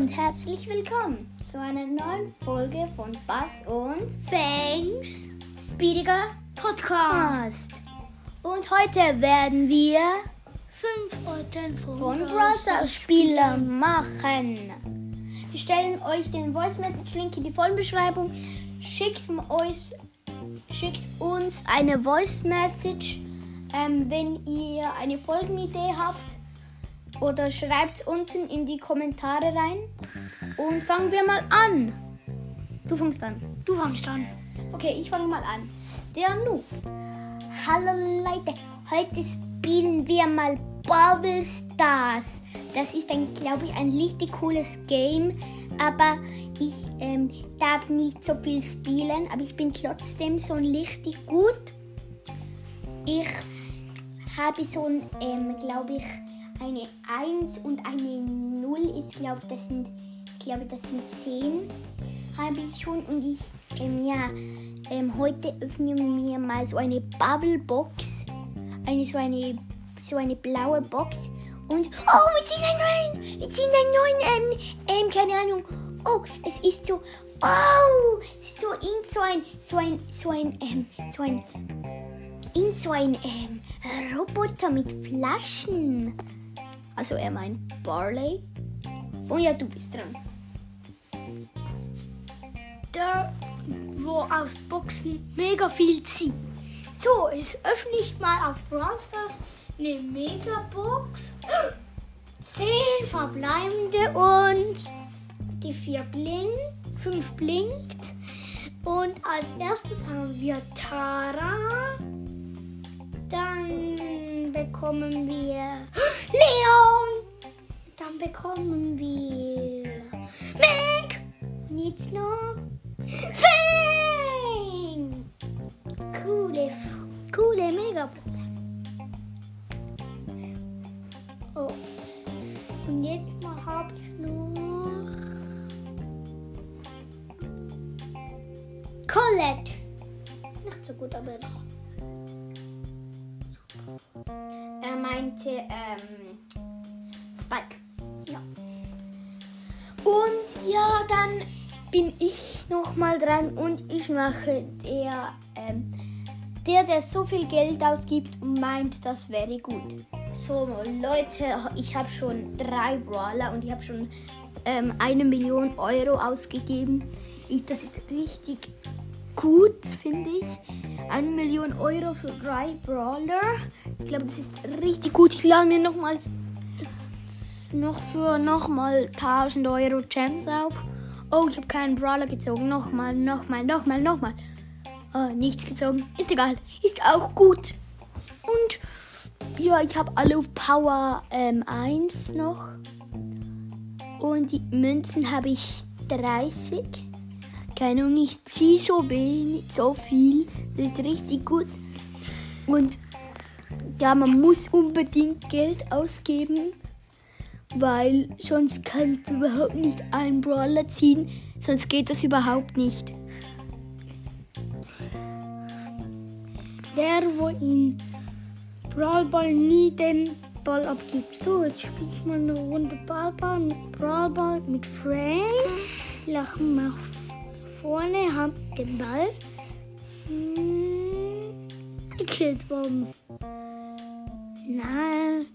und herzlich willkommen zu einer neuen Folge von Bass und Fangs Speediger Podcast. Und heute werden wir Fünf Orten von, von Brawl Stars Spieler machen. Wir stellen euch den Voice Message Link in die Folgenbeschreibung. Schickt euch, schickt uns eine Voice Message, ähm, wenn ihr eine Folgenidee habt. Oder schreibt unten in die Kommentare rein. Und fangen wir mal an. Du fängst an. Du fangst an. Okay, ich fange mal an. Der Nu. Hallo Leute, heute spielen wir mal Bubble Stars. Das ist ein, glaube ich, ein richtig cooles Game. Aber ich ähm, darf nicht so viel spielen, aber ich bin trotzdem so richtig gut. Ich habe so ein, ähm, glaube ich, eine 1 und eine 0 ist, glaube das sind, ich glaube, das sind 10 habe ich schon. Und ich, ähm, ja, ähm, heute öffnen wir mal so eine Bubble Box, eine so eine, so eine blaue Box. Und, oh, wir ziehen einen neuen, wir ziehen einen neuen, ähm, ähm, keine Ahnung, oh, es ist so, oh, es ist so in so ein, so ein, so ein, ähm, so ein, in so ein, ähm, Roboter mit Flaschen. Also er meint Barley. Und ja, du bist dran. Der, wo aus Boxen mega viel zieht. So, jetzt öffne ich mal auf Brawl Stars eine Megabox. Zehn verbleibende und die vier blinkt, fünf blinkt. Und als erstes haben wir Tara. Dann bekommen wir Leon. Dann bekommen wir Meg. Und jetzt noch. Er meinte ähm, Spike. ja. Und ja, dann bin ich noch mal dran und ich mache der, ähm, der, der so viel Geld ausgibt und meint, das wäre gut. So, Leute, ich habe schon drei Brawler und ich habe schon ähm, eine Million Euro ausgegeben. Ich, das ist richtig gut, finde ich. Eine Million Euro für drei Brawler. Ich glaube, das ist richtig gut. Ich lade mir noch mal noch für nochmal 1000 Euro Gems auf. Oh, ich habe keinen Brawler gezogen. Nochmal, nochmal, nochmal, nochmal. Oh, nichts gezogen. Ist egal. Ist auch gut. Und ja, ich habe alle auf Power ähm, 1 noch. Und die Münzen habe ich 30. Keine Ahnung, ich ziehe so wenig, so viel. Das ist richtig gut. Und ja, man muss unbedingt Geld ausgeben weil sonst kannst du überhaupt nicht einen Brawler ziehen, sonst geht das überhaupt nicht. Der, wo in Brawl Ball nie den Ball abgibt. So, jetzt spiele ich mal eine Runde Ballball mit Brawl Ball mit Frank. Lachen nach vorne, hab den Ball. Hm, gekillt worden. Nein.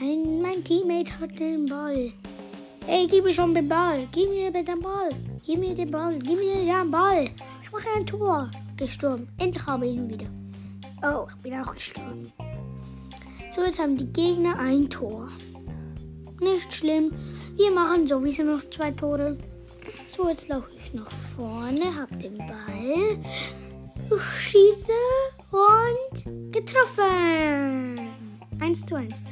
Nein, mein Teammate hat den Ball. Ey, gib mir schon den Ball. Gib mir den Ball. Gib mir den Ball. Gib mir den Ball. Ich mache ein Tor. Gestorben. Endlich habe ich ihn wieder. Oh, ich bin auch gestorben. So, jetzt haben die Gegner ein Tor. Nicht schlimm. Wir machen sowieso noch zwei Tore. So, jetzt laufe ich nach vorne, hab den Ball, schieße und getroffen. 1 zu 1.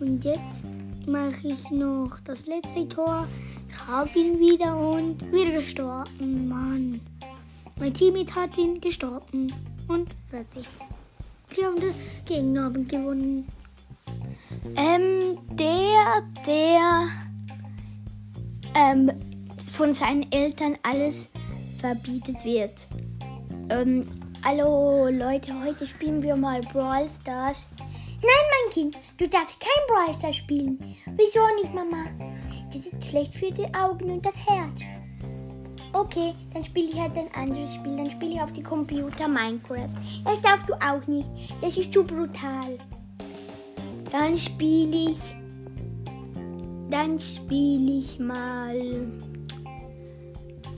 Und jetzt mache ich noch das letzte Tor. Ich habe ihn wieder und wieder gestorben. Mann. Mein Teammate hat ihn gestorben. Und fertig. Sie haben den Gegenabend gewonnen. Ähm, der, der ähm, von seinen Eltern alles verbietet wird. Ähm, hallo Leute, heute spielen wir mal Brawl Stars. Nein, mein Kind, du darfst kein Brawl Stars spielen. Wieso nicht, Mama? Das ist schlecht für die Augen und das Herz. Okay, dann spiele ich halt ein anderes Spiel. Dann spiele ich auf die Computer Minecraft. Das darfst du auch nicht. Das ist zu brutal. Dann spiele ich. Dann spiele ich mal.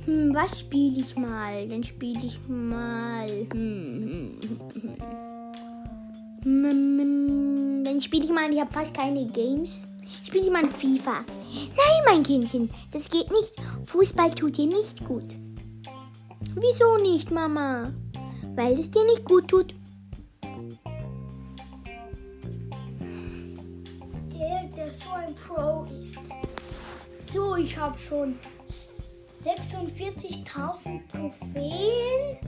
Hm, was spiele ich mal? Dann spiele ich mal. Hm, hm, hm, dann spiele ich mal. Ich habe fast keine Games. Spiele ich mal FIFA. Nein, mein Kindchen, das geht nicht. Fußball tut dir nicht gut. Wieso nicht, Mama? Weil es dir nicht gut tut. Der, der so ein Pro ist. So, ich habe schon 46.000 Trophäen.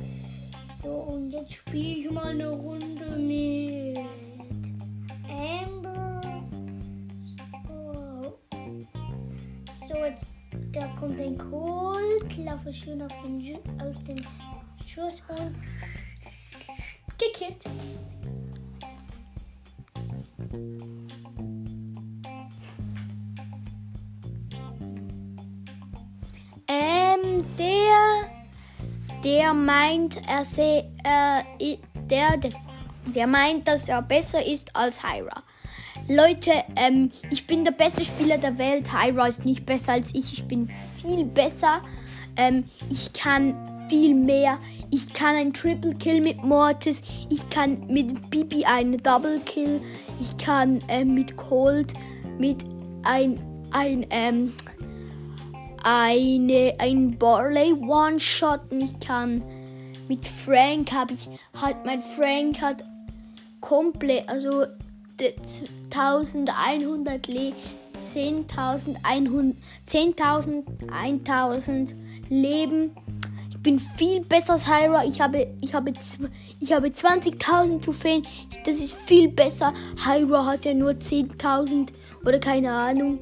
So, und jetzt spiele ich mal eine Runde mit Amber. So, so jetzt, da kommt ein Colt. Laufe schön auf den, auf den Schuss und gekickt. Der, der meint, er seh, äh, der, der, meint, dass er besser ist als Hyra. Leute, ähm, ich bin der beste Spieler der Welt. Hyra ist nicht besser als ich. Ich bin viel besser. Ähm, ich kann viel mehr. Ich kann ein Triple Kill mit Mortis. Ich kann mit Bibi einen Double Kill. Ich kann ähm, mit Cold mit ein ein ähm, eine, ein Barley One-Shotten. Ich kann mit Frank habe ich halt mein Frank hat komplett, also de- z- 1100 Le 10.100 10.000 1000 Leben. Ich bin viel besser als Hyra. Ich habe ich habe ich habe 20.000 Trophäen. Das ist viel besser. Hyra hat ja nur 10.000 oder keine Ahnung.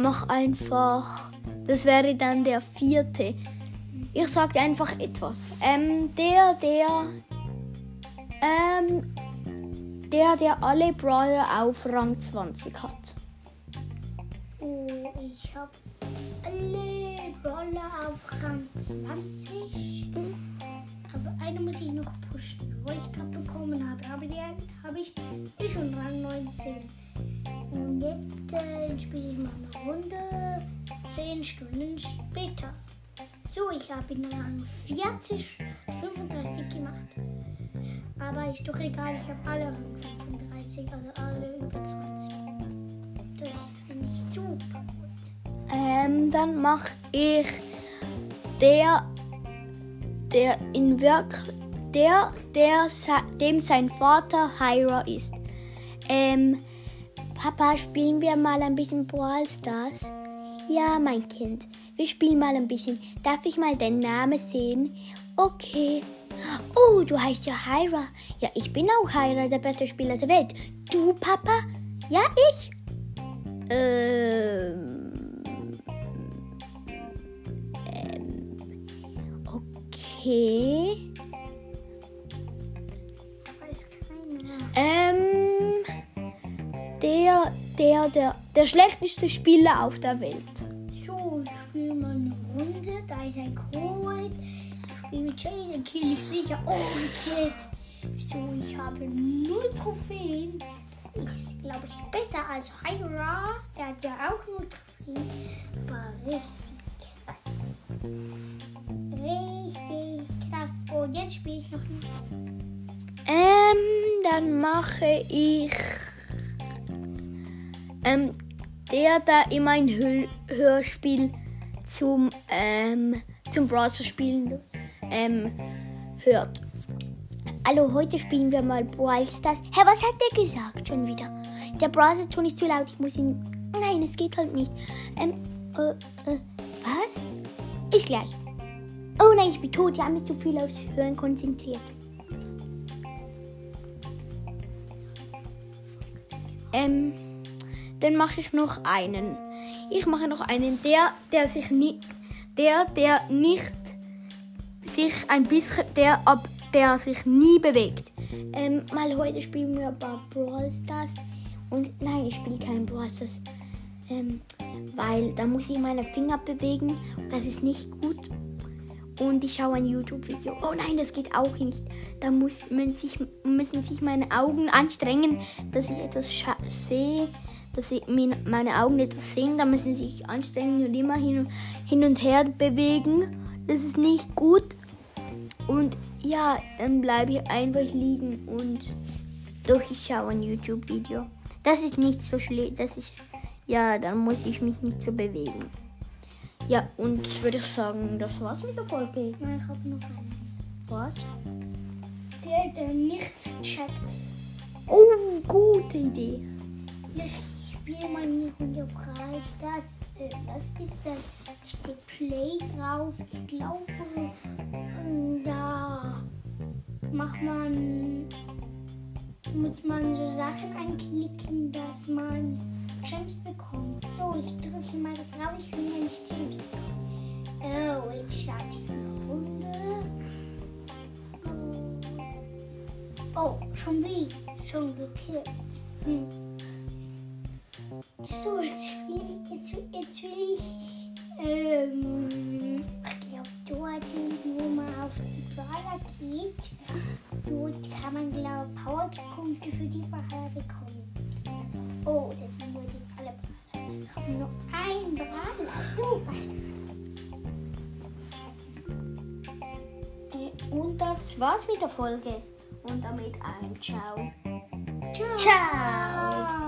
Mach einfach. Das wäre dann der vierte. Ich sag dir einfach etwas. Ähm, der, der. Ähm, der, der alle Brawler auf Rang 20 hat. Oh, ich habe alle Roller auf Rang 20. Aber eine muss ich noch pushen, wo ich gerade bekommen habe. Aber die habe ich ist schon Rang 19. Und jetzt äh, spiele ich mal eine Runde. 10 Stunden später. So, ich habe in Rang 40, 35 gemacht. Aber ist doch egal, ich habe alle Rang 35, also alle über 20. Das finde ich super gut. Ähm, dann mach ich der, der in Wirk, der, der, dem sein Vater Hyra ist. Ähm, Papa, spielen wir mal ein bisschen Brawl Stars? Ja, mein Kind, wir spielen mal ein bisschen. Darf ich mal deinen Namen sehen? Okay. Oh, du heißt ja Hyra. Ja, ich bin auch Hyra, der beste Spieler der Welt. Du, Papa? Ja, ich? Ähm. Okay. Weiß keiner. Ähm. Der, der, der, der schlechteste Spieler auf der Welt. So, ich spiele mal eine Runde. Da ist ein Cold. Ich spiele mit Jenny, den kill ich sicher. Oh, gekillt. So, ich habe null Trophäen. Das ist, glaube ich, besser als Hyra. Der hat ja auch null Trophäen. Aber richtig krass. Richtig krass. Und jetzt spiele ich noch nicht. Ähm, dann mache ich. Ähm, der da immer ein Hör Hörspiel zum, ähm, zum Browser spielen ähm, hört. Hallo, heute spielen wir mal Brawl Stars. Hä, was hat der gesagt schon wieder? Der Browser ton ist zu laut, ich muss ihn. Nein, es geht halt nicht. Ähm, äh, äh, was? Ist gleich. Oh nein, ich bin tot, ich habe mich zu viel aufs Hören konzentriert. Ähm, dann mache ich noch einen. Ich mache noch einen, der, der sich nie, der, der nicht sich ein bisschen, der ab, der sich nie bewegt. Ähm, mal heute spielen wir bei Brawl Stars. Und nein, ich spiele kein Brawl Stars. Ähm, weil da muss ich meine Finger bewegen. Das ist nicht gut. Und ich schaue ein YouTube-Video. Oh nein, das geht auch nicht. Da muss man sich, müssen sich meine Augen anstrengen, dass ich etwas sehe. Dass ich meine Augen etwas sehen. Da müssen sie sich anstrengen und immer hin, hin und her bewegen. Das ist nicht gut. Und ja, dann bleibe ich einfach liegen und doch ich schaue ein YouTube-Video. Das ist nicht so schlimm. Das ist ja, dann muss ich mich nicht so bewegen. Ja, und ich würde sagen, das war's mit der Folge. Nein, ich habe noch einen. Was? Der, der nichts checkt. Oh, gute Idee. Ich Runde Preis. Das, äh, was ist das? Steht Play drauf. Ich glaube, da macht man, muss man so Sachen anklicken, dass man Gems bekommt. So, ich drücke mal drauf. Ich will nämlich Gems bekommen. Oh, jetzt starte ich eine Runde. Oh, schon wie? Schon gekillt. Hm. So, jetzt spiele ich, jetzt, jetzt will ich, ähm, ich glaube, dort, wo man auf die Brawler geht, dort kann man, glaube ich, Powerpunkte für die Brawler bekommen. Oh, das sind nur die alle Brawler. Ich habe nur einen Brawler. Super. Und das war's mit der Folge. Und damit ein Ciao. Ciao. Ciao.